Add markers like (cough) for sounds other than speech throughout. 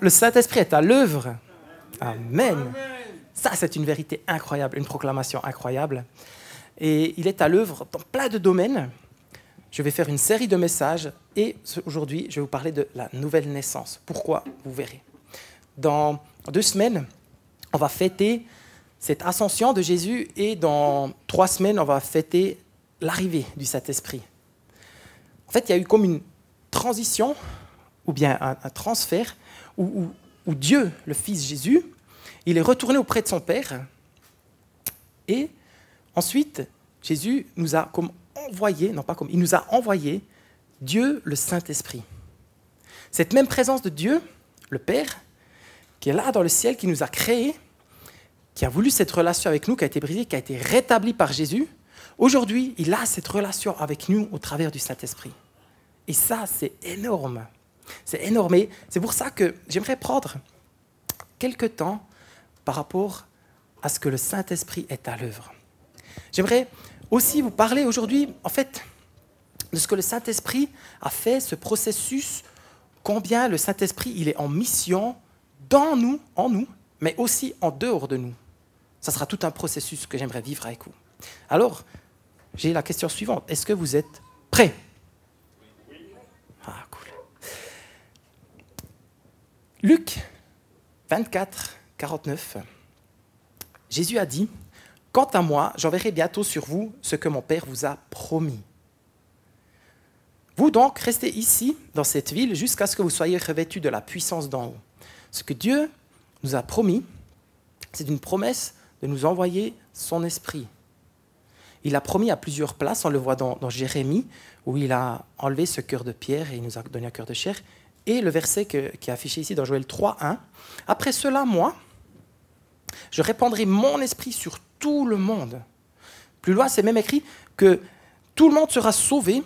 Le Saint-Esprit est à l'œuvre. Amen. Ça, c'est une vérité incroyable, une proclamation incroyable. Et il est à l'œuvre dans plein de domaines. Je vais faire une série de messages et aujourd'hui, je vais vous parler de la nouvelle naissance. Pourquoi Vous verrez. Dans deux semaines, on va fêter cette ascension de Jésus et dans trois semaines, on va fêter l'arrivée du Saint-Esprit. En fait, il y a eu comme une transition ou bien un, transfert où, Dieu, le Fils Jésus, il est retourné auprès de son Père et ensuite Jésus nous a comme envoyé, non pas comme, il nous a envoyé Dieu le Saint-Esprit. Cette même présence de Dieu, le Père, qui est là dans le ciel, qui nous a créés, qui a voulu cette relation avec nous, qui a été brisée, qui a été rétablie par Jésus, aujourd'hui, il a cette relation avec nous au travers du Saint-Esprit. Et ça, c'est énorme. C'est énorme. C'est pour ça que j'aimerais prendre quelques temps par rapport à ce que le Saint-Esprit est à l'œuvre. J'aimerais aussi vous parler aujourd'hui, en fait, de ce que le Saint-Esprit a fait, ce processus, combien le Saint-Esprit il est en mission dans nous, en nous, mais aussi en dehors de nous. Ça sera tout un processus que j'aimerais vivre avec vous. Alors, j'ai la question suivante. Est-ce que vous êtes prêts Ah, cool. Luc 24, 49. Jésus a dit, Quant à moi, j'enverrai bientôt sur vous ce que mon Père vous a promis. Vous donc, restez ici, dans cette ville, jusqu'à ce que vous soyez revêtus de la puissance d'en haut. Ce que Dieu nous a promis, c'est une promesse de nous envoyer son esprit. Il a promis à plusieurs places, on le voit dans, Jérémie, où il a enlevé ce cœur de pierre et il nous a donné un cœur de chair. Et le verset qui est affiché ici dans Joël 3, 1. Après cela, moi, je répandrai mon esprit sur tout le monde. Plus loin, c'est même écrit que tout le monde sera sauvé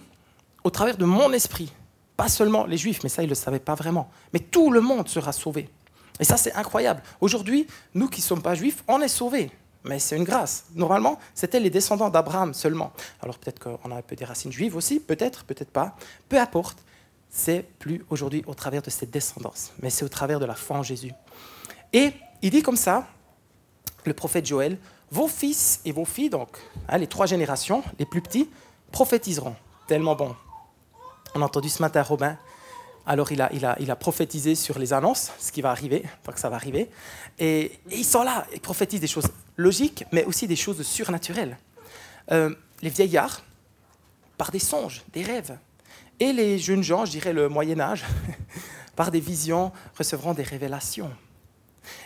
au travers de mon esprit. Pas seulement les juifs, mais ça, ils ne le savaient pas vraiment. Mais tout le monde sera sauvé. Et ça, c'est incroyable. Aujourd'hui, nous qui ne sommes pas juifs, on est sauvés. Mais c'est une grâce. Normalement, c'était les descendants d'Abraham seulement. Alors peut-être qu'on a un peu des racines juives aussi, peut-être, peut-être pas. Peu importe. C'est plus aujourd'hui au travers de cette descendance, mais c'est au travers de la foi en Jésus. Et il dit comme ça, le prophète Joël, vos fils et vos filles, donc hein, les trois générations, les plus petits, prophétiseront. Tellement bon. On a entendu ce matin Robin. Alors il a, il, a, il a prophétisé sur les annonces, ce qui va arriver, que ça va arriver. Et, ils sont là, ils prophétisent des choses logiques, mais aussi des choses surnaturelles. Euh, les vieillards, par des songes, des rêves. Et les jeunes gens, je dirais le Moyen Âge, (laughs) par des visions, recevront des révélations.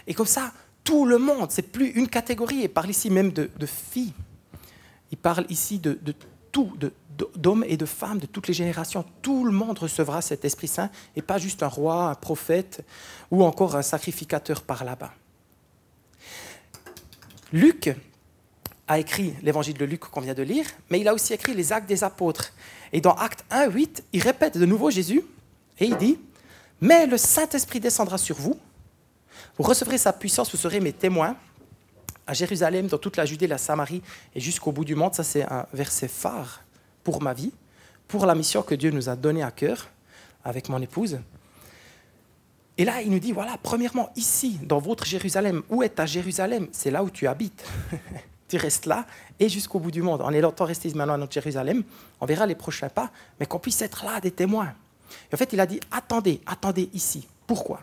Et comme ça, tout le monde, c'est plus une catégorie. Il parle ici même de, filles. Il parle ici de, tout, d'hommes et de femmes de toutes les générations. Tout le monde recevra cet Esprit Saint et pas juste un roi, un prophète ou encore un sacrificateur par là-bas. Luc a écrit l'évangile de Luc qu'on vient de lire, mais il a aussi écrit les actes des apôtres. Et dans Acte 1, 8, il répète de nouveau Jésus et il dit Mais le Saint-Esprit descendra sur vous vous recevrez sa puissance, vous serez mes témoins à Jérusalem, dans toute la Judée, la Samarie et jusqu'au bout du monde. Ça, c'est un verset phare pour ma vie, pour la mission que Dieu nous a donnée à cœur avec mon épouse. Et là, il nous dit, voilà, premièrement, ici, dans votre Jérusalem, où est ta Jérusalem? C'est là où tu habites. (laughs) tu restes là et jusqu'au bout du monde. On est longtemps resté maintenant à notre Jérusalem. On verra les prochains pas, mais qu'on puisse être là, des témoins. Et en fait, il a dit, attendez, attendez ici. Pourquoi?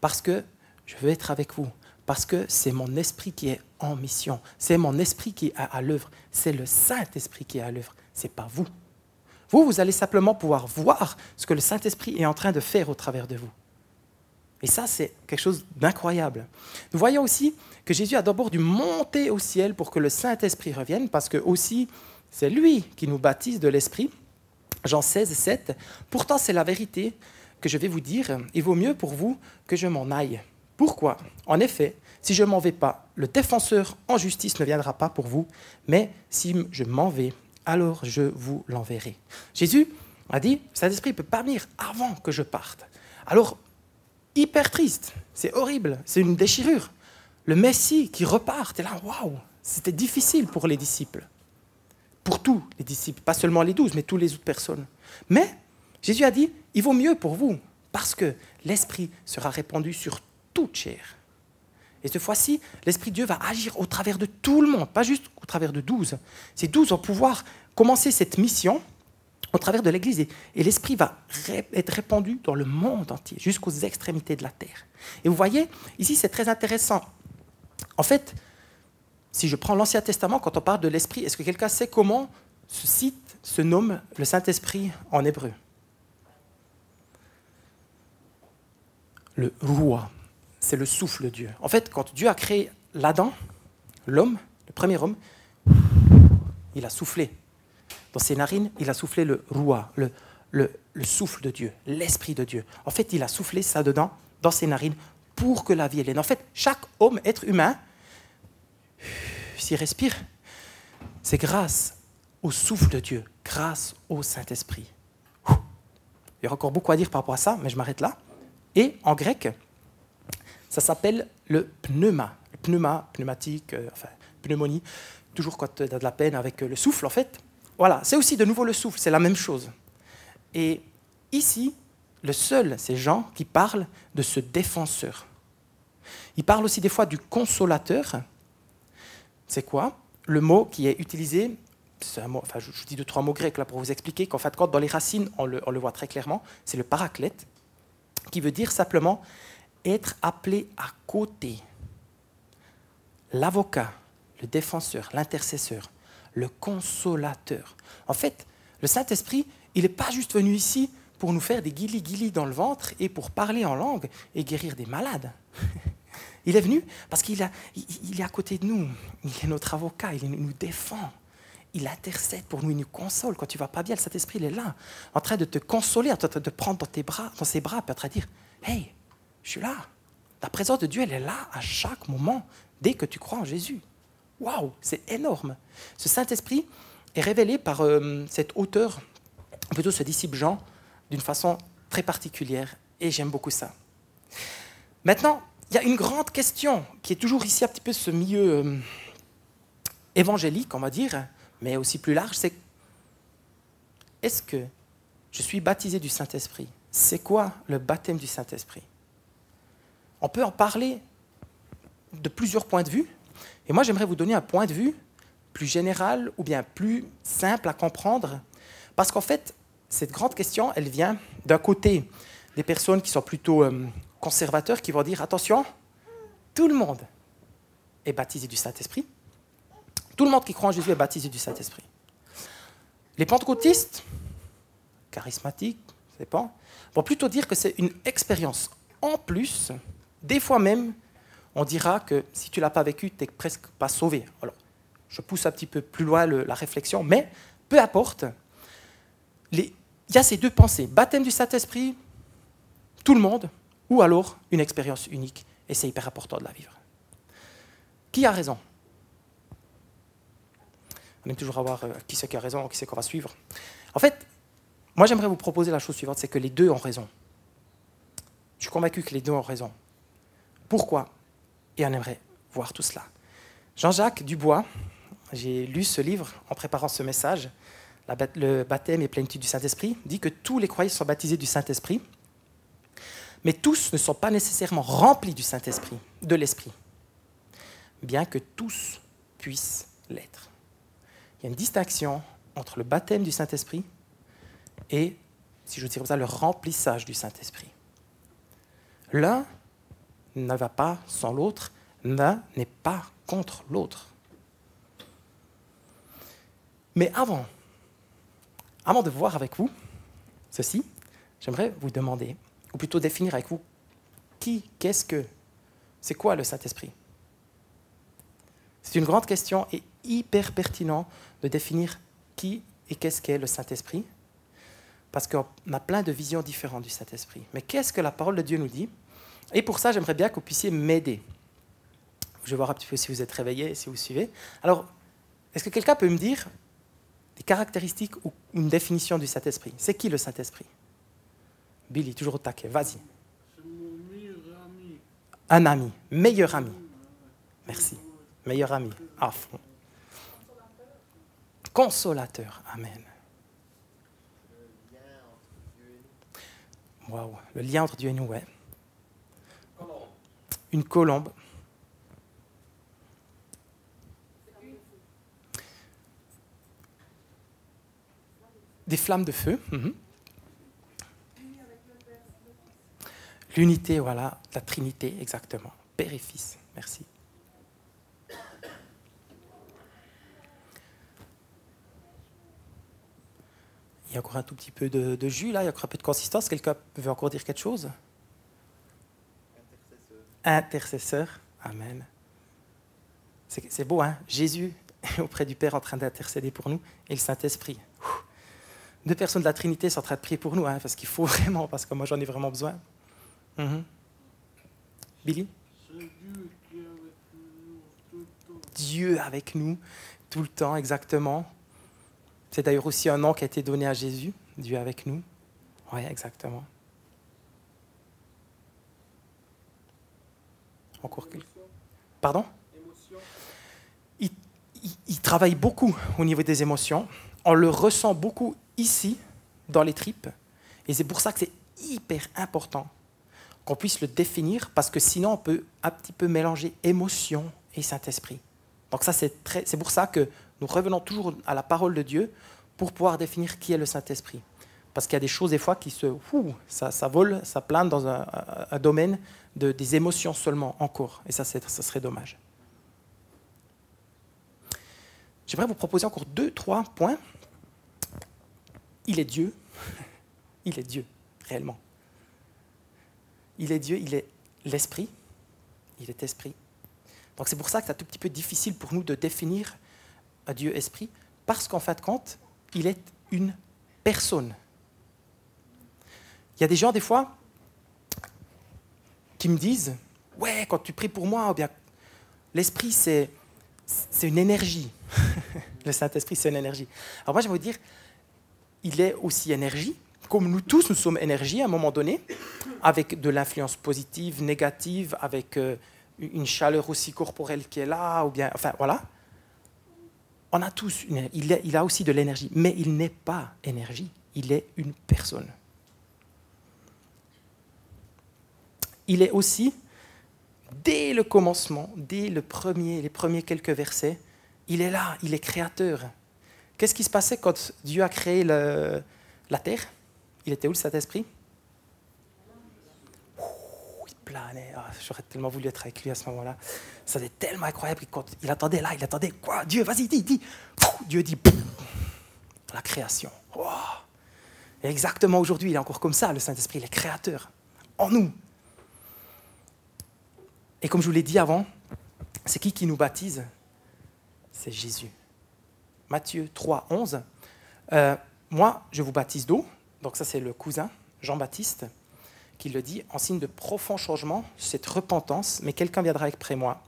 Parce que je veux être avec vous, parce que c'est mon esprit qui est en mission, c'est mon esprit qui est à, l'œuvre, c'est le Saint-Esprit qui est à l'œuvre, c'est pas vous. Vous, vous allez simplement pouvoir voir ce que le Saint-Esprit est en train de faire au travers de vous. Et ça, c'est quelque chose d'incroyable. Nous voyons aussi que Jésus a d'abord dû monter au ciel pour que le Saint-Esprit revienne, parce que aussi, c'est lui qui nous baptise de l'Esprit. Jean 16, 7. Pourtant, c'est la vérité que je vais vous dire, il vaut mieux pour vous que je m'en aille. Pourquoi? En effet, si je m'en vais pas, le défenseur en justice ne viendra pas pour vous, mais si je m'en vais, alors je vous l'enverrai. Jésus a dit, Saint-Esprit ne peut pas venir avant que je parte. Alors, hyper triste, c'est horrible, c'est une déchirure. Le Messie qui repart, et là, waouh, c'était difficile pour les disciples. Pour tous les disciples, pas seulement les douze, mais toutes les autres personnes. Mais Jésus a dit, il vaut mieux pour vous parce que l'Esprit sera répandu sur toute chair. Et cette fois-ci, l'Esprit Dieu va agir au travers de tout le monde, pas juste au travers de douze. Ces douze vont pouvoir commencer cette mission au travers de l'Église. Et, l'Esprit va être répandu dans le monde entier, jusqu'aux extrémités de la terre. Et vous voyez, ici, c'est très intéressant. En fait, si je prends l'Ancien Testament, quand on parle de l'Esprit, est-ce que quelqu'un sait comment ce site se nomme le Saint-Esprit en hébreu? Le roi, c'est le souffle de Dieu. En fait, quand Dieu a créé l'Adam, l'homme, le premier homme, il a soufflé dans ses narines, il a soufflé le roi, le, le, souffle de Dieu, l'esprit de Dieu. En fait, il a soufflé ça dedans, dans ses narines, pour que la vie vienne. En fait, chaque homme, être humain, (sighs) s'il respire, c'est grâce au souffle de Dieu, grâce au Saint-Esprit. Il y a encore beaucoup à dire par rapport à ça, mais je m'arrête là. Et en grec, ça s'appelle le pneuma. Le pneuma, pneumatique, euh, enfin, pneumonie, toujours quand tu as de la peine avec le souffle, en fait. Voilà, c'est aussi de nouveau le souffle, c'est la même chose. Et ici, le seul, c'est Jean qui parle de ce défenseur. Il parle aussi des fois du consolateur. C'est quoi Le mot qui est utilisé, mot, enfin, je vous dis deux, trois mots grecs là pour vous expliquer qu'en fait, quand dans les racines, on le, on le voit très clairement, c'est le paraclète, qui veut dire simplement être appelé à côté. L'avocat, le défenseur, l'intercesseur le consolateur. En fait, le Saint-Esprit, il n'est pas juste venu ici pour nous faire des guilis-guilis dans le ventre et pour parler en langue et guérir des malades. (laughs) Il est venu parce qu'il il est à côté de nous. Il est notre avocat, il nous défend. Il intercède pour nous, il nous console. Quand tu vas pas bien, le Saint-Esprit, il est là, en train de te consoler, en train de te prendre dans, tes bras, dans ses bras, et en train de dire Hey, je suis là. La présence de Dieu, elle est là à chaque moment, dès que tu crois en Jésus. Waouh, c'est énorme. Ce Saint-Esprit est révélé par euh, cet auteur, plutôt ce disciple Jean, d'une façon très particulière, et j'aime beaucoup ça. Maintenant, il y a une grande question qui est toujours ici un petit peu ce milieu euh, évangélique, on va dire, mais aussi plus large, c'est est-ce que je suis baptisé du Saint-Esprit? C'est quoi le baptême du Saint-Esprit? On peut en parler de plusieurs points de vue, et moi, j'aimerais vous donner un point de vue plus général ou bien plus simple à comprendre, parce qu'en fait, cette grande question, elle vient d'un côté des personnes qui sont plutôt euh, conservateurs, qui vont dire, attention, tout le monde est baptisé du Saint-Esprit, tout le monde qui croit en Jésus est baptisé du Saint-Esprit. Les pentecôtistes, charismatiques, c'est pas, vont plutôt dire que c'est une expérience en plus, des fois même on dira que si tu l'as pas vécu, tu n'es presque pas sauvé. Alors, je pousse un petit peu plus loin la réflexion, mais peu importe. Il y a ces deux pensées, baptême du Saint-Esprit, tout le monde, ou alors une expérience unique, et c'est hyper important de la vivre. Qui a raison? On aime toujours avoir euh, qui c'est qui a raison, qui c'est qu'on va suivre. En fait, moi j'aimerais vous proposer la chose suivante, c'est que les deux ont raison. Je suis convaincu que les deux ont raison. Pourquoi? Et on aimerait voir tout cela. Jean-Jacques Dubois, j'ai lu ce livre en préparant ce message, Le baptême et plénitude du Saint-Esprit, dit que tous les croyants sont baptisés du Saint-Esprit, mais tous ne sont pas nécessairement remplis du Saint-Esprit, de l'Esprit, bien que tous puissent l'être. Il y a une distinction entre le baptême du Saint-Esprit et, si je dis comme ça, le remplissage du Saint-Esprit. L'un ne va pas sans l'autre, l'un n'est pas contre l'autre. Mais avant, avant de voir avec vous ceci, j'aimerais vous demander, ou plutôt définir avec vous, qui, qu'est-ce que, c'est quoi le Saint-Esprit? C'est une grande question et hyper pertinent de définir qui et qu'est-ce qu'est le Saint-Esprit, parce qu'on a plein de visions différentes du Saint-Esprit. Mais qu'est-ce que la parole de Dieu nous dit? Et pour ça, j'aimerais bien que vous puissiez m'aider. Je vais voir un petit peu si vous êtes réveillé, si vous suivez. Alors, est-ce que quelqu'un peut me dire des caractéristiques ou une définition du Saint-Esprit C'est qui le Saint-Esprit? Billy, toujours au taquet, vas-y. Un ami, meilleur ami. Merci. Meilleur ami, à fond. Consolateur, Amen. Le lien entre Dieu et nous, ouais. Une colombe. Des flammes de feu. Mhm. L'unité, voilà, la Trinité, exactement. Père et Fils, merci. Il y a encore un tout petit peu de, jus là, il y a encore un peu de consistance. Quelqu'un veut encore dire quelque chose? Intercesseur. Amen. C'est beau, hein? Jésus est (laughs) auprès du Père en train d'intercéder pour nous et le Saint-Esprit. Deux personnes de la Trinité sont en train de prier pour nous, hein, parce qu'il faut (laughs) vraiment, parce que moi j'en ai vraiment besoin. Mhm. Billy? Dieu avec nous tout le temps, exactement. C'est d'ailleurs aussi un nom qui a été donné à Jésus, Dieu avec nous. Oui, exactement. Encore quelque Pardon? Il, travaille beaucoup au niveau des émotions. On le ressent beaucoup ici, dans les tripes. Et c'est pour ça que c'est hyper important qu'on puisse le définir, parce que sinon on peut un petit peu mélanger émotion et Saint-Esprit. Donc ça, c'est, c'est pour ça que nous revenons toujours à la parole de Dieu pour pouvoir définir qui est le Saint-Esprit. Parce qu'il y a des choses des fois qui se... ça, ça vole, ça plane dans un, domaine de, des émotions seulement encore. Et ça, ça serait dommage. J'aimerais vous proposer encore deux, trois points. Il est Dieu. (laughs) Il est Dieu, réellement. Il est Dieu, il est l'Esprit. Il est Esprit. Donc c'est pour ça que c'est un tout petit peu difficile pour nous de définir un Dieu Esprit, parce qu'en fin de compte, il est une personne. Il y a des gens, des fois, qui me disent Ouais, quand tu pries pour moi, bien, l'esprit, c'est, c'est une énergie. (laughs) Le Saint-Esprit, c'est une énergie. Alors, moi, je vais vous dire il est aussi énergie, comme nous tous, nous sommes énergie à un moment donné, avec de l'influence positive, négative, avec euh, une chaleur aussi corporelle qui est là, ou bien, enfin, voilà on a tous il, il a aussi de l'énergie, mais il n'est pas énergie, il est une personne. Il est aussi, dès le commencement, dès le premier, les premiers quelques versets, il est là, il est créateur. Qu'est-ce qui se passait quand Dieu a créé la terre? Il était où le Saint-Esprit? Ah, j'aurais tellement voulu être avec lui à ce moment-là. Ça c'était tellement incroyable. Quand il attendait là, il attendait quoi? Dieu, vas-y, dis, dis. Dieu dit la création. Et exactement aujourd'hui, il est encore comme ça, le Saint-Esprit, il est créateur en nous. Et comme je vous l'ai dit avant, c'est qui qui nous baptise? C'est Jésus. Matthieu 3, 11. Euh, moi, je vous baptise d'eau. Donc ça, c'est le cousin, Jean-Baptiste qui le dit, en signe de profond changement, cette repentance, mais quelqu'un viendra après moi.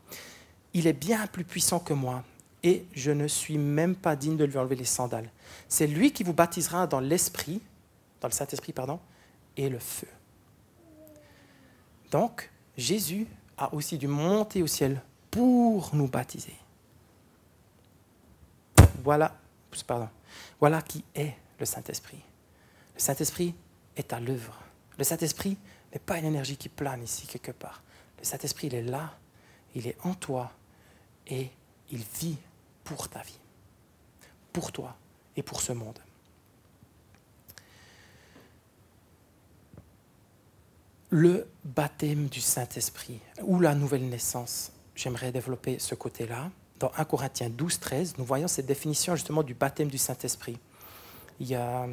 Il est bien plus puissant que moi, et je ne suis même pas digne de lui enlever les sandales. C'est lui qui vous baptisera dans l'Esprit, dans le Saint-Esprit, pardon, et le feu. Donc, Jésus a aussi dû monter au ciel pour nous baptiser. Voilà, qui est le Saint-Esprit. Le Saint-Esprit est à l'œuvre. Le Saint-Esprit n'est pas une énergie qui plane ici quelque part. Le Saint-Esprit, il est là, il est en toi et il vit pour ta vie, pour toi et pour ce monde. Le baptême du Saint-Esprit ou la nouvelle naissance, j'aimerais développer ce côté-là. Dans 1 Corinthiens 12, 13, nous voyons cette définition justement du baptême du Saint-Esprit. Il y a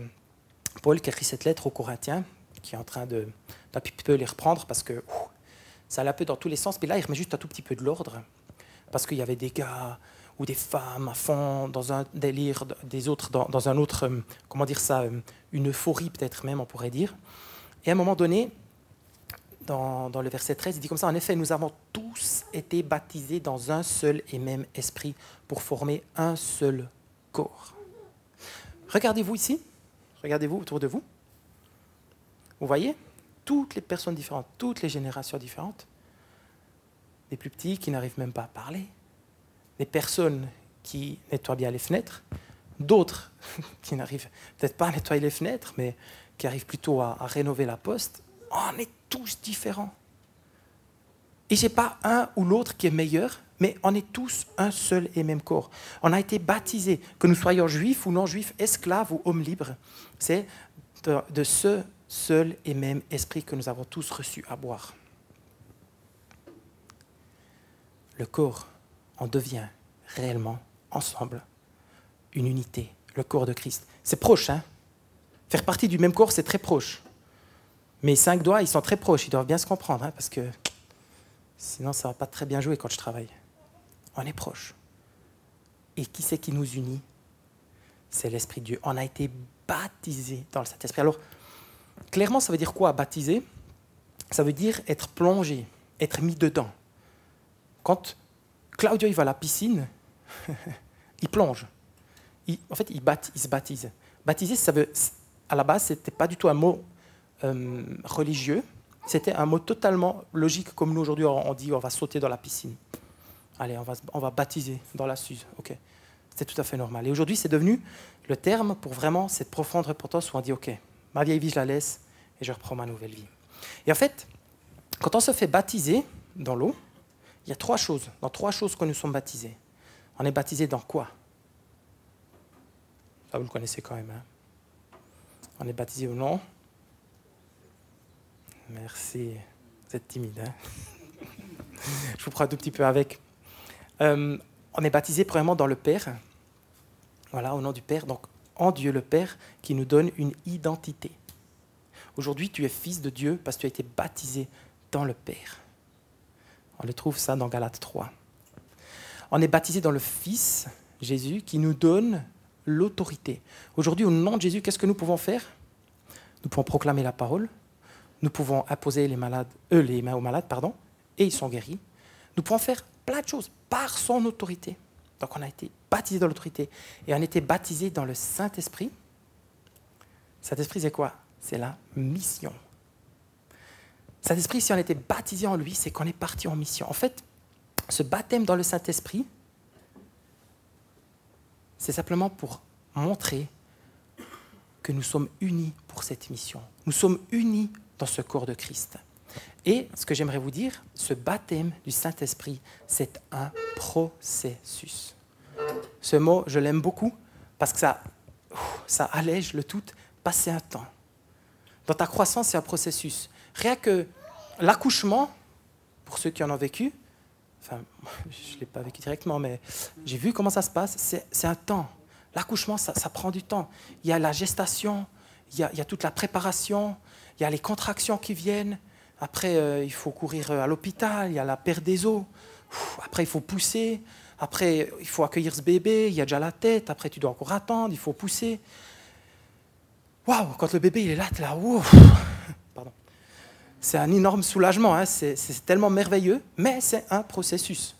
Paul qui écrit cette lettre aux Corinthiens, qui est en train de d'un petit peu les reprendre parce que ça allait un peu dans tous les sens. Mais là, il remet juste un tout petit peu de l'ordre parce qu'il y avait des gars ou des femmes à fond dans un délire, des autres dans, dans un autre, euh, comment dire ça, euh, une euphorie peut-être même, on pourrait dire. Et à un moment donné, dans, le verset 13, il dit comme ça, en effet, nous avons tous été baptisés dans un seul et même esprit pour former un seul corps. Regardez-vous ici, regardez-vous autour de vous. Vous voyez Toutes les personnes différentes, toutes les générations différentes. Des plus petits qui n'arrivent même pas à parler. Des personnes qui nettoient bien les fenêtres. D'autres (laughs) qui n'arrivent peut-être pas à nettoyer les fenêtres, mais qui arrive plutôt à, rénover la poste, est tous différents. Et ce n'est pas un ou l'autre qui est meilleur, mais on est tous un seul et même corps. On a été baptisés, que nous soyons juifs ou non juifs, esclaves ou hommes libres. C'est de, ce seul et même esprit que nous avons tous reçu à boire. Le corps en devient réellement, ensemble, une unité, le corps de Christ. C'est proche, hein? Faire partie du même corps, c'est très proche. Mes cinq doigts, ils sont très proches, ils doivent bien se comprendre, hein, parce que sinon ça ne va pas très bien jouer quand je travaille. On est proche. Et qui c'est qui nous unit? C'est l'Esprit de Dieu. On a été baptisé dans le Saint-Esprit. Alors, clairement, ça veut dire quoi, baptiser Ça veut dire être plongé, être mis dedans. Quand Claudio il va à la piscine, (laughs) il plonge. en fait, il, il se baptise. Baptiser, ça veut, à la base, ce n'était pas du tout un mot euh, religieux, c'était un mot totalement logique, comme nous aujourd'hui on dit on va sauter dans la piscine. Allez, on va, on va baptiser dans la Suze. Ok, c'était tout à fait normal. Et aujourd'hui, c'est devenu le terme pour vraiment cette profonde repentance où on dit ok, ma vieille vie, je la laisse et je reprends ma nouvelle vie. Et en fait, quand on se fait baptiser dans l'eau, il y a trois choses, dans trois choses que nous sommes baptisés. On est baptisé dans quoi? Ça, vous le connaissez quand même. Hein on est baptisé ou non Merci. Vous êtes timide. Hein (laughs) Je vous prends un tout petit peu avec. Euh, on est baptisé premièrement dans le Père. Voilà, au nom du Père. Donc, en Dieu le Père qui nous donne une identité. Aujourd'hui, tu es fils de Dieu parce que tu as été baptisé dans le Père. On le trouve ça dans Galates 3. On est baptisé dans le Fils, Jésus, qui nous donne l'autorité. Aujourd'hui, au nom de Jésus, qu'est-ce que nous pouvons faire? Nous pouvons proclamer la parole, nous pouvons imposer les, malades, eux, les mains aux malades, pardon, et ils sont guéris. Nous pouvons faire plein de choses par son autorité. Donc on a été baptisé dans l'autorité et on a été baptisé dans le Saint-Esprit. Saint-Esprit, c'est quoi? C'est la mission. Saint-Esprit, si on était baptisé en lui, c'est qu'on est parti en mission. En fait, ce baptême dans le Saint-Esprit, c'est simplement pour montrer que nous sommes unis pour cette mission. Nous sommes unis dans ce corps de Christ. Et ce que j'aimerais vous dire, ce baptême du Saint-Esprit, c'est un processus. Ce mot, je l'aime beaucoup parce que ça, ça allège le tout, passer un temps. Dans ta croissance, c'est un processus. Rien que l'accouchement, pour ceux qui en ont vécu, enfin, (laughs) je ne l'ai pas vécu directement, mais j'ai vu comment ça se passe, c'est un temps. L'accouchement, ça, prend du temps. Il y a la gestation, il y il y a, toute la préparation, il y a les contractions qui viennent. Après, euh, il faut courir euh, à l'hôpital, il y a la perte des os. Après, il faut pousser. Après, il faut accueillir ce bébé, il y a déjà la tête. Après, tu dois encore attendre, il faut pousser. Waouh, quand le bébé il est là, là, (laughs) Pardon c'est un énorme soulagement, hein. c'est tellement merveilleux, mais c'est un processus.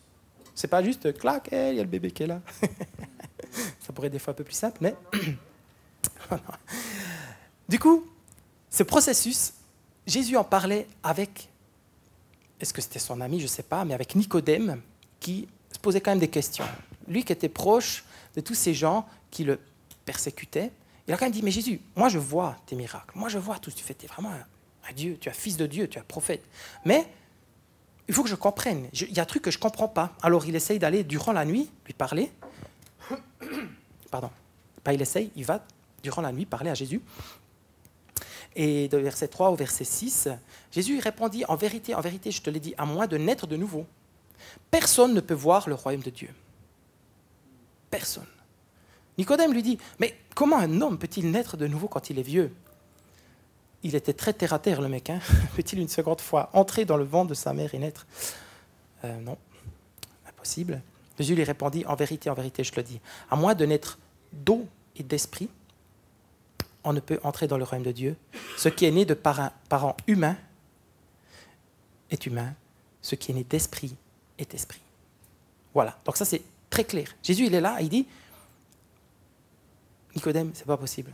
C'est pas juste clac, il y a le bébé qui est là. (laughs) Ça pourrait être des fois un peu plus simple, mais. (clears throat) du coup, ce processus, Jésus en parlait avec, est-ce que c'était son ami, je ne sais pas, mais avec Nicodème, qui se posait quand même des questions. Lui qui était proche de tous ces gens qui le persécutaient, il a quand même dit, mais Jésus, moi je vois tes miracles, moi je vois tout ce que tu fais, tu es vraiment Dieu, tu es fils de Dieu, tu es prophète. Mais il faut que je comprenne. Il y a un truc que je ne comprends pas. Alors il essaye d'aller durant la nuit lui parler. (coughs) Pardon. Pas il essaye, il va durant la nuit parler à Jésus. Et de verset 3 au verset 6, Jésus répondit, en vérité, en vérité, je te l'ai dit, à moins de naître de nouveau, personne ne peut voir le royaume de Dieu. Personne. Nicodème lui dit, mais comment un homme peut-il naître de nouveau quand il est vieux? Il était très terre à terre, le mec. Hein (laughs) Peut-il une seconde fois entrer dans le ventre de sa mère et naître? Euh, Non, impossible. Jésus lui répondit En vérité, en vérité, je te le dis, à moins de naître d'eau et d'esprit, on ne peut entrer dans le royaume de Dieu. Ce qui est né de parents humains est humain. Ce qui est né d'esprit est esprit. Voilà. Donc ça, c'est très clair. Jésus, il est là, il dit Nicodème, c'est pas possible.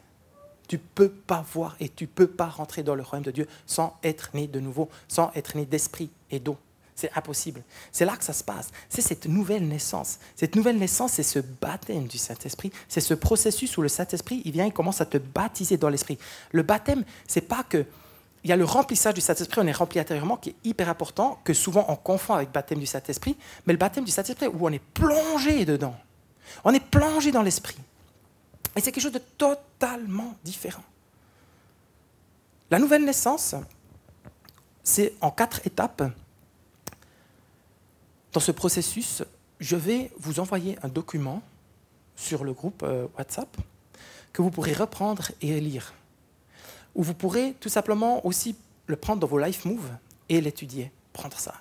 Tu peux pas voir et tu peux pas rentrer dans le royaume de Dieu sans être né de nouveau, sans être né d'esprit et d'eau. C'est impossible. C'est là que ça se passe. C'est cette nouvelle naissance. Cette nouvelle naissance, c'est ce baptême du Saint-Esprit. C'est ce processus où le Saint-Esprit, il vient, il commence à te baptiser dans l'Esprit. Le baptême, c'est pas que il y a le remplissage du Saint-Esprit, on est rempli intérieurement, qui est hyper important, que souvent on confond avec le baptême du Saint-Esprit, mais le baptême du Saint-Esprit, où on est plongé dedans. On est plongé dans l'Esprit. Et c'est quelque chose de totalement différent. La nouvelle naissance, c'est en quatre étapes. Dans ce processus, je vais vous envoyer un document sur le groupe euh, WhatsApp que vous pourrez reprendre et lire. Ou vous pourrez tout simplement aussi le prendre dans vos life moves et l'étudier, prendre ça.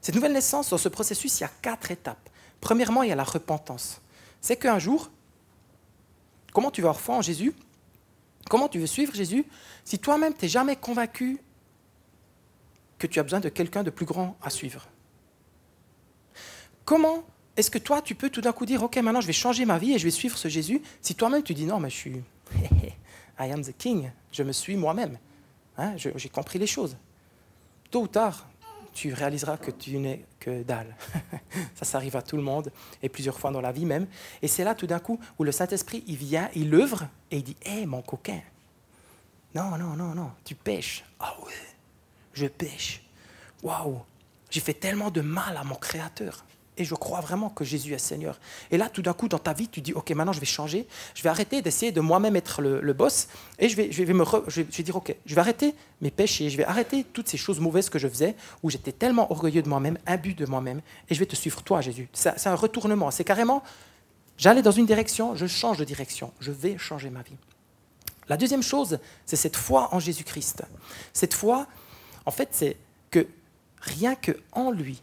Cette nouvelle naissance, dans ce processus, il y a quatre étapes. Premièrement, il y a la repentance. C'est qu'un jour, comment tu vas avoir foi en Jésus? Comment tu veux suivre Jésus? Si toi-même tu n'es jamais convaincu que tu as besoin de quelqu'un de plus grand à suivre Comment est-ce que toi, tu peux tout d'un coup dire, OK, maintenant je vais changer ma vie et je vais suivre ce Jésus, si toi-même tu dis, non, mais je suis, (laughs) I am the king, je me suis moi-même, hein, j'ai compris les choses. Tôt ou tard, tu réaliseras que tu n'es que dalle. (laughs) ça, ça arrive à tout le monde et plusieurs fois dans la vie même. Et c'est là tout d'un coup où le Saint-Esprit, il vient, il œuvre et il dit Hé, mon coquin, non, non, non, non, tu pêches. Ah ouais, je pêche. Waouh, j'ai fait tellement de mal à mon Créateur. Et je crois vraiment que Jésus est Seigneur. Et là, tout d'un coup, dans ta vie, tu dis, OK, maintenant, je vais changer. Je vais arrêter d'essayer de moi-même être le, boss. Et je vais, je, vais me je, vais, dire, OK, je vais arrêter mes péchés. Je vais arrêter toutes ces choses mauvaises que je faisais, où j'étais tellement orgueilleux de moi-même, imbu de moi-même. Et je vais te suivre, toi, Jésus. C'est un retournement. C'est carrément, j'allais dans une direction, je change de direction. Je vais changer ma vie. La deuxième chose, c'est cette foi en Jésus-Christ. Cette foi, en fait, c'est que rien que en lui,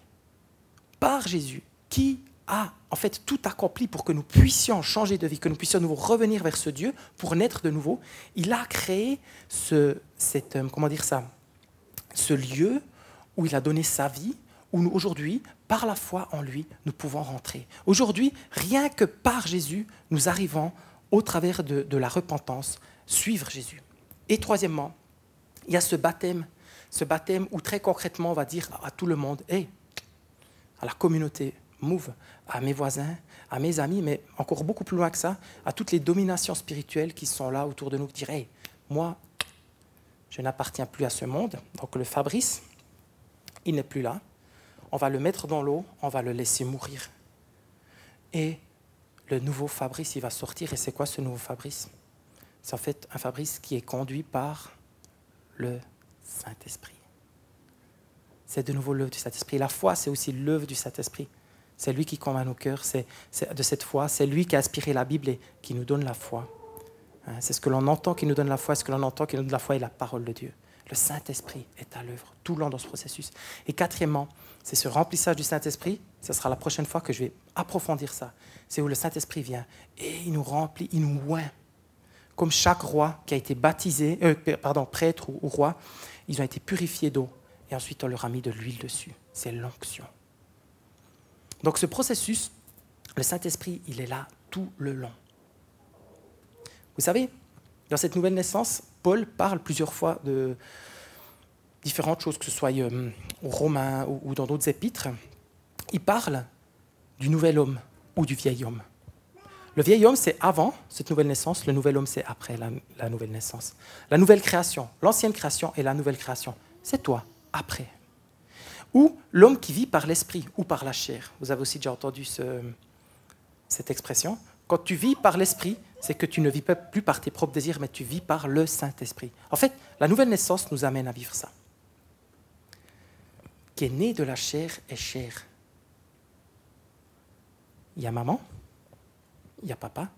par Jésus, qui a en fait tout accompli pour que nous puissions changer de vie, que nous puissions nous revenir vers ce Dieu pour naître de nouveau. Il a créé ce, euh, comment dire ça, ce lieu où il a donné sa vie, où nous aujourd'hui, par la foi en lui, nous pouvons rentrer. Aujourd'hui, rien que par Jésus, nous arrivons au travers de, de la repentance, suivre Jésus. Et troisièmement, il y a ce baptême, ce baptême où très concrètement on va dire à tout le monde, hé, à la communauté Move, à mes voisins, à mes amis, mais encore beaucoup plus loin que ça, à toutes les dominations spirituelles qui sont là autour de nous, qui disent moi, je n'appartiens plus à ce monde. Donc le Fabrice, il n'est plus là. On va le mettre dans l'eau, on va le laisser mourir. Et le nouveau Fabrice, il va sortir. Et c'est quoi ce nouveau Fabrice? C'est en fait un Fabrice qui est conduit par le Saint-Esprit. C'est de nouveau l'œuvre du Saint-Esprit. La foi, c'est aussi l'œuvre du Saint-Esprit. C'est lui qui convainc nos cœurs c'est, de cette foi. C'est lui qui a inspiré la Bible et qui nous donne la foi. Hein, c'est ce que l'on entend qui nous donne la foi. Ce que l'on entend qui nous donne la foi est la parole de Dieu. Le Saint-Esprit est à l'œuvre tout le long dans ce processus. Et quatrièmement, c'est ce remplissage du Saint-Esprit. Ce sera la prochaine fois que je vais approfondir ça. C'est où le Saint-Esprit vient et il nous remplit, il nous oint. Comme chaque roi qui a été baptisé, euh, pardon, prêtre ou roi, ils ont été purifiés d'eau et ensuite on leur a mis de l'huile dessus. C'est l'onction. Donc ce processus, le Saint-Esprit, il est là tout le long. Vous savez, dans cette nouvelle naissance, Paul parle plusieurs fois de différentes choses, que ce soit euh, aux Romains ou, dans d'autres épîtres. Il parle du nouvel homme ou du vieil homme. Le vieil homme, c'est avant cette nouvelle naissance, le nouvel homme, c'est après la, la nouvelle naissance. La nouvelle création, l'ancienne création et la nouvelle création, c'est toi, après. Ou l'homme qui vit par l'esprit ou par la chair. Vous avez aussi déjà entendu cette expression. Quand tu vis par l'esprit, c'est que tu ne vis pas plus par tes propres désirs, mais tu vis par le Saint-Esprit. En fait, la nouvelle naissance nous amène à vivre ça. Qui est né de la chair est chair. Il y a maman, il y a papa,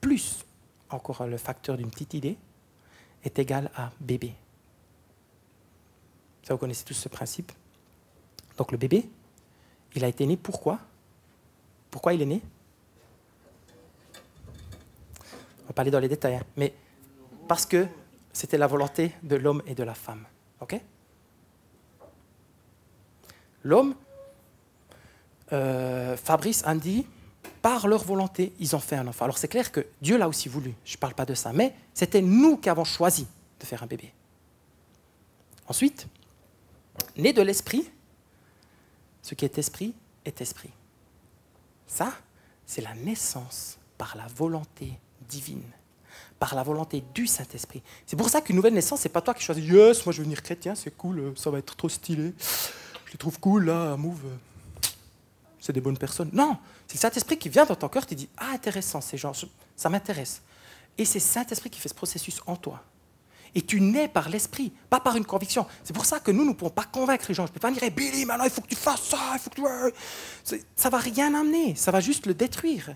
plus encore le facteur d'une petite idée, est égal à bébé vous connaissez tous ce principe. Donc le bébé, il a été né pourquoi? Pourquoi il est né? On va parler dans les détails, hein. mais parce que c'était la volonté de l'homme et de la femme. Ok? L'homme, euh, Fabrice a dit, par leur volonté, ils ont fait un enfant. Alors c'est clair que Dieu l'a aussi voulu, je ne parle pas de ça, mais c'était nous qui avons choisi de faire un bébé. Ensuite, né de l'esprit, ce qui est esprit est esprit. Ça, c'est la naissance par la volonté divine, par la volonté du Saint-Esprit. C'est pour ça qu'une nouvelle naissance, c'est pas toi qui choisis, yes, moi je veux devenir chrétien, c'est cool, ça va être trop stylé. Je les trouve cool, là, move. C'est des bonnes personnes. Non, c'est le Saint-Esprit qui vient dans ton cœur, qui dit, ah, intéressant, ces gens, ça m'intéresse. Et c'est Saint-Esprit qui fait ce processus en toi. Et tu nais par l'esprit, pas par une conviction. C'est pour ça que nous, nous ne pouvons pas convaincre les gens. Je ne peux pas dire, Billy, maintenant, il faut que tu fasses ça, il faut que. Ça ne va rien amener, ça va juste le détruire.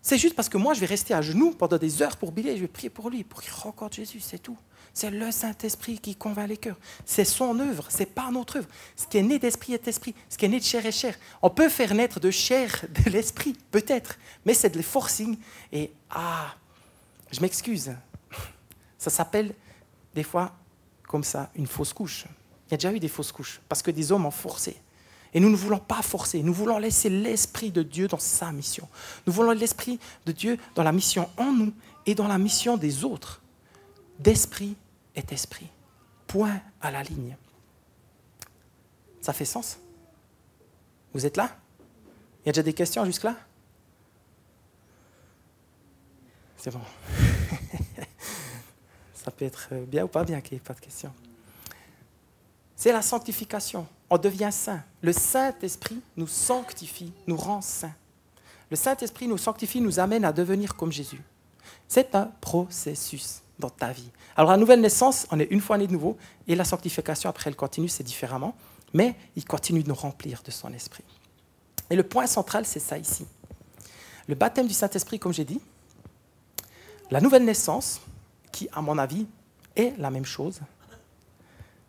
C'est juste parce que moi, je vais rester à genoux pendant des heures pour Billy, je vais prier pour lui, pour qu'il rencontre Jésus, c'est tout. C'est le Saint-Esprit qui convainc les cœurs. C'est son œuvre, c'est pas notre œuvre. Ce qui est né d'esprit est esprit, ce qui est né de chair est chair. On peut faire naître de chair de l'esprit, peut-être, mais c'est de le forcing. Et ah, je m'excuse, ça s'appelle des fois, comme ça, une fausse couche. Il y a déjà eu des fausses couches, parce que des hommes ont forcé. Et nous ne voulons pas forcer, nous voulons laisser l'Esprit de Dieu dans sa mission. Nous voulons l'Esprit de Dieu dans la mission en nous et dans la mission des autres. D'esprit est esprit. Point à la ligne. Ça fait sens? Vous êtes là? Il y a déjà des questions jusque-là? C'est bon. Ça peut être bien ou pas bien pas de questions. C'est la sanctification. On devient saint. Le Saint-Esprit nous sanctifie, nous rend saints. Le Saint-Esprit nous sanctifie, nous amène à devenir comme Jésus. C'est un processus dans ta vie. Alors, la nouvelle naissance, on est une fois né de nouveau, et la sanctification, après, elle continue, c'est différemment, mais il continue de nous remplir de son esprit. Et le point central, c'est ça ici. Le baptême du Saint-Esprit, comme j'ai dit, la nouvelle naissance, qui, à mon avis, est la même chose,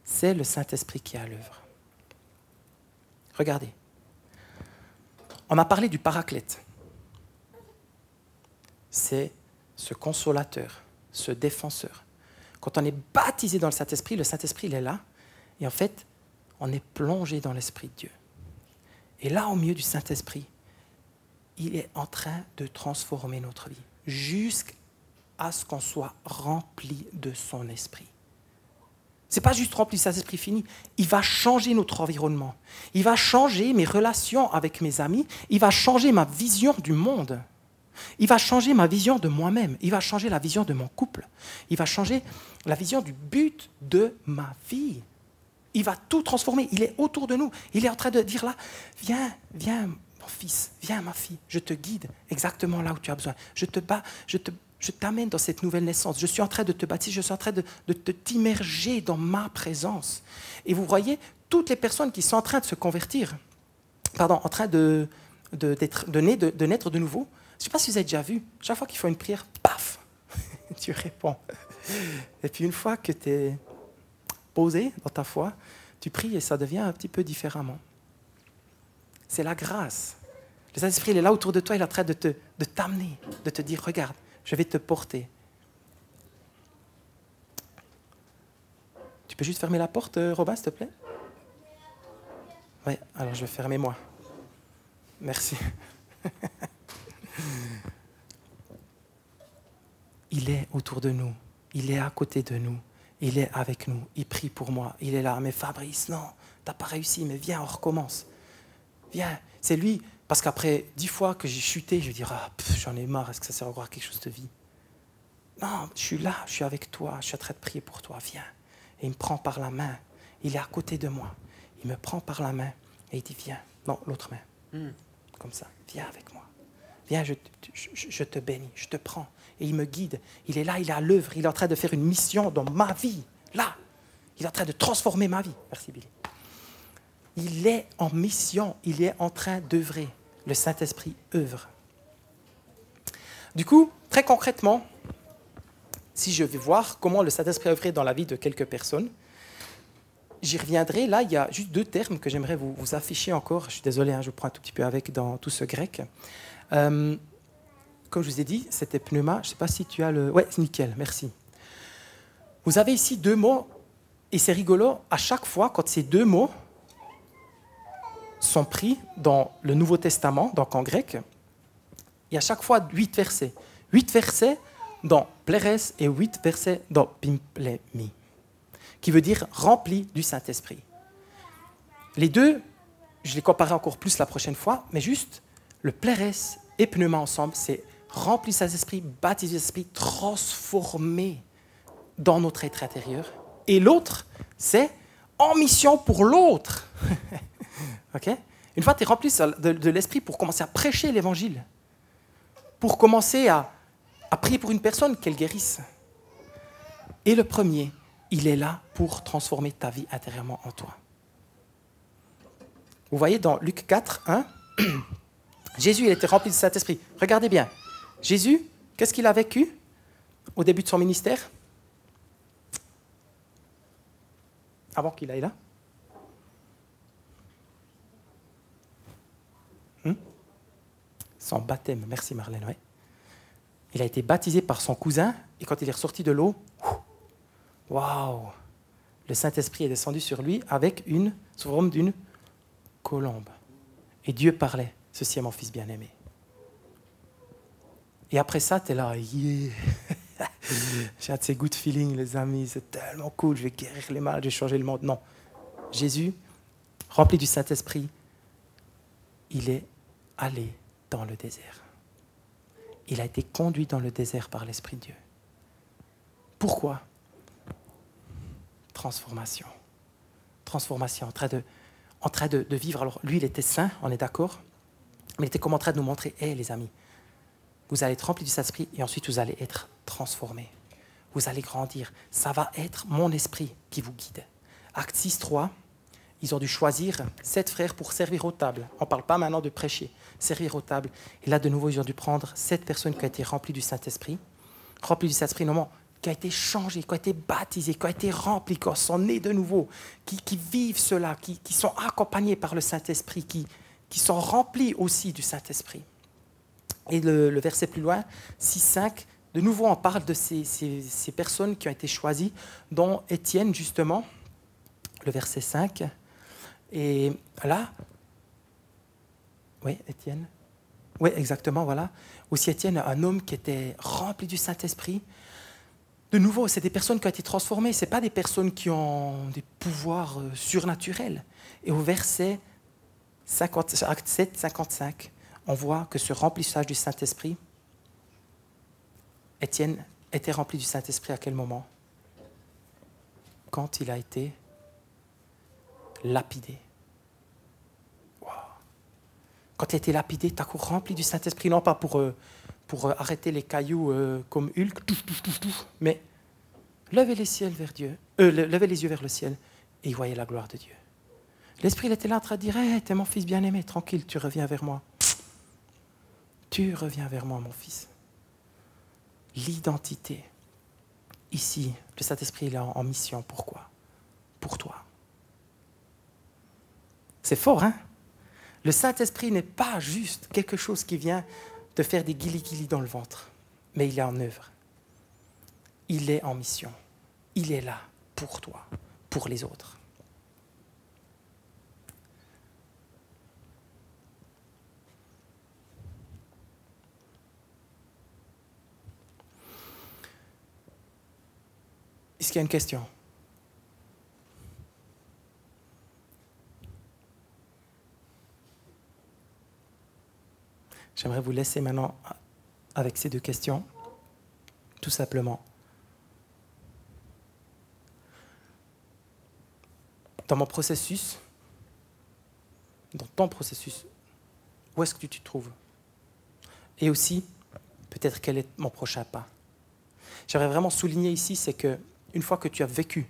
c'est le Saint-Esprit qui est à l'œuvre. Regardez. On a parlé du paraclète. C'est ce consolateur, ce défenseur. Quand on est baptisé dans le Saint-Esprit, le Saint-Esprit, il est là. Et en fait, on est plongé dans l'Esprit de Dieu. Et là, au milieu du Saint-Esprit, il est en train de transformer notre vie jusqu'à à ce qu'on soit rempli de son esprit. Ce n'est pas juste rempli de son esprit fini. Il va changer notre environnement. Il va changer mes relations avec mes amis. Il va changer ma vision du monde. Il va changer ma vision de moi-même. Il va changer la vision de mon couple. Il va changer la vision du but de ma vie. Il va tout transformer. Il est autour de nous. Il est en train de dire là, viens, viens, mon fils, viens, ma fille. Je te guide exactement là où tu as besoin. Je te bats, je te je t'amène dans cette nouvelle naissance. Je suis en train de te bâtir, je suis en train de, te t'immerger dans ma présence. Et vous voyez, toutes les personnes qui sont en train de se convertir, pardon, en train de, de, de, naître de nouveau, je ne sais pas si vous avez déjà vu, chaque fois qu'il faut une prière, paf, (laughs) tu réponds. Et puis une fois que tu es posé dans ta foi, tu pries et ça devient un petit peu différemment. C'est la grâce. Le Saint-Esprit, il est là autour de toi, il est en train de, de t'amener, de te dire, regarde, je vais te porter. Tu peux juste fermer la porte, euh, Robin, s'il te plaît? Oui, alors je vais fermer moi. Merci. (laughs) Il est autour de nous. Il est à côté de nous. Il est avec nous. Il prie pour moi. Il est là. Mais Fabrice, non, t'as pas réussi. Mais viens, on recommence. Viens. C'est lui. Parce qu'après dix fois que j'ai chuté, je vais dire ah, j'en ai marre, est-ce que ça sert à voir quelque chose de vie? Non, je suis là, je suis avec toi, je suis en train de prier pour toi, viens. Et il me prend par la main, il est à côté de moi. Il me prend par la main et il dit viens. Non, l'autre main. Hmm. Comme ça, viens avec moi. Viens, je, je, te bénis, je te prends. Et il me guide. Il est là, il est à l'œuvre, il est en train de faire une mission dans ma vie. Là, il est en train de transformer ma vie. Merci Billy. Il est en mission, il est en train d'œuvrer le Saint-Esprit œuvre. Du coup, très concrètement, si je vais voir comment le Saint-Esprit œuvre dans la vie de quelques personnes, j'y reviendrai. Là, il y a juste deux termes que j'aimerais vous, afficher encore. Je suis désolé, hein, je prends un tout petit peu avec dans tout ce grec. Euh, comme je vous ai dit, c'était pneuma. Je ne sais pas si tu as le... Ouais, nickel, merci. Vous avez ici deux mots, et c'est rigolo, à chaque fois, quand ces deux mots sont pris dans le Nouveau Testament, donc en grec. Il y a chaque fois huit versets. Huit versets dans Pléres et huit versets dans Pimplemi, qui veut dire rempli du Saint-Esprit. Les deux je les comparerai encore plus la prochaine fois, mais juste le plérès et pneuma ensemble, c'est remplir ses esprits, baptiser l'esprit, transformer dans notre être intérieur. Et l'autre, c'est en mission pour l'autre. (laughs) (laughs) Une fois que tu es rempli de, l'esprit pour commencer à prêcher l'évangile, pour commencer à, à prier pour une personne, qu'elle guérisse. Et le premier, il est là pour transformer ta vie intérieurement en toi. Vous voyez dans Luc 4, 1, (clears throat) Jésus il était rempli de Saint-Esprit. Regardez bien. Jésus, qu'est-ce qu'il a vécu au début de son ministère? Avant qu'il aille là? Son baptême, merci Marlène, ouais. Il a été baptisé par son cousin et quand il est ressorti de l'eau, waouh, le Saint-Esprit est descendu sur lui avec une, sous forme d'une colombe. Et Dieu parlait, ceci est mon fils bien-aimé. Et après ça, tu es là, yeah. (laughs) J'ai ces good feelings, les amis, c'est tellement cool, je vais guérir les mal, je vais changer le monde. Non. Jésus, rempli du Saint-Esprit, il est allé dans le désert. Il a été conduit dans le désert par l'Esprit de Dieu. Pourquoi? Transformation. Transformation, en train de, en train de, vivre. Alors, lui, il était saint, on est d'accord, mais il était comme en train de nous montrer, hé les amis, vous allez être remplis du Saint-Esprit et ensuite vous allez être transformés. Vous allez grandir. Ça va être mon esprit qui vous guide. Acte 6, 3, ils ont dû choisir sept frères pour servir aux tables. On ne parle pas maintenant de prêcher, servir aux tables. Et là, de nouveau, ils ont dû prendre sept personnes qui ont été remplies du Saint-Esprit. Remplies du Saint-Esprit, non, qui ont été changées, qui ont été baptisées, qui ont été remplies, qui sont nées de nouveau, qui, vivent cela, qui, sont accompagnés par le Saint-Esprit, qui, sont remplis aussi du Saint-Esprit. Et le, verset plus loin, 6, 5, de nouveau on parle de ces, personnes qui ont été choisies, dont Étienne justement, le verset 5. Et là, oui, Étienne. Oui, exactement, voilà. Aussi Étienne, un homme qui était rempli du Saint-Esprit. De nouveau, c'est des personnes qui ont été transformées. Ce pas des personnes qui ont des pouvoirs euh, surnaturels. Et au verset 57, 55, on voit que ce remplissage du Saint-Esprit, Étienne était rempli du Saint-Esprit à quel moment? Quand il a été lapidé. Quand il a été lapidé, tu as rempli du Saint-Esprit, non pas pour, euh, euh, arrêter les cailloux euh, comme Hulk, mais lever les, ciels vers Dieu, lever les yeux vers le ciel et y voyait la gloire de Dieu. L'Esprit était là en train de dire T'es mon fils bien-aimé, tranquille, tu reviens vers moi. Tu reviens vers moi, mon fils. L'identité. Ici, le Saint-Esprit est là en mission. Pourquoi? Pour toi. C'est fort, hein? Le Saint-Esprit n'est pas juste quelque chose qui vient te faire des guili-guili dans le ventre, mais il est en œuvre. Il est en mission. Il est là pour toi, pour les autres. Est-ce qu'il y a une question? J'aimerais vous laisser maintenant avec ces deux questions, tout simplement. Dans mon processus, dans ton processus, où est-ce que tu te trouves? Et aussi, peut-être quel est mon prochain pas? J'aimerais vraiment souligner ici, c'est que une fois que tu as vécu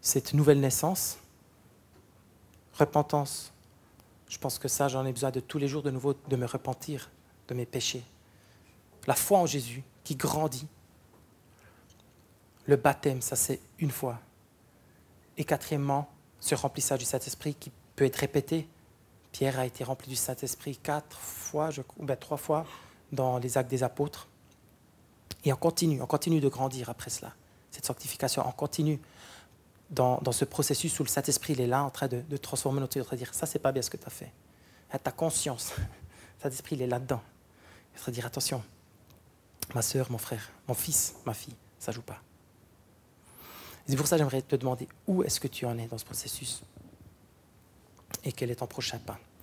cette nouvelle naissance, repentance, je pense que ça, j'en ai besoin de tous les jours de nouveau de me repentir de mes péchés. La foi en Jésus qui grandit. Le baptême, ça c'est une fois. Et quatrièmement, ce remplissage du Saint-Esprit qui peut être répété. Pierre a été rempli du Saint-Esprit quatre fois, je, ou bien trois fois dans les actes des apôtres. Et on continue, on continue de grandir après cela, cette sanctification. On continue dans, ce processus où le Saint-Esprit est là en train de, transformer notre vie, de dire ça, c'est pas bien ce que tu as fait. Ta conscience, le (laughs) Saint-Esprit, il est là-dedans. Il va dire attention, ma soeur, mon frère, mon fils, ma fille, ça joue pas. C'est pour ça que j'aimerais te demander où est-ce que tu en es dans ce processus? Et quel est ton prochain pas?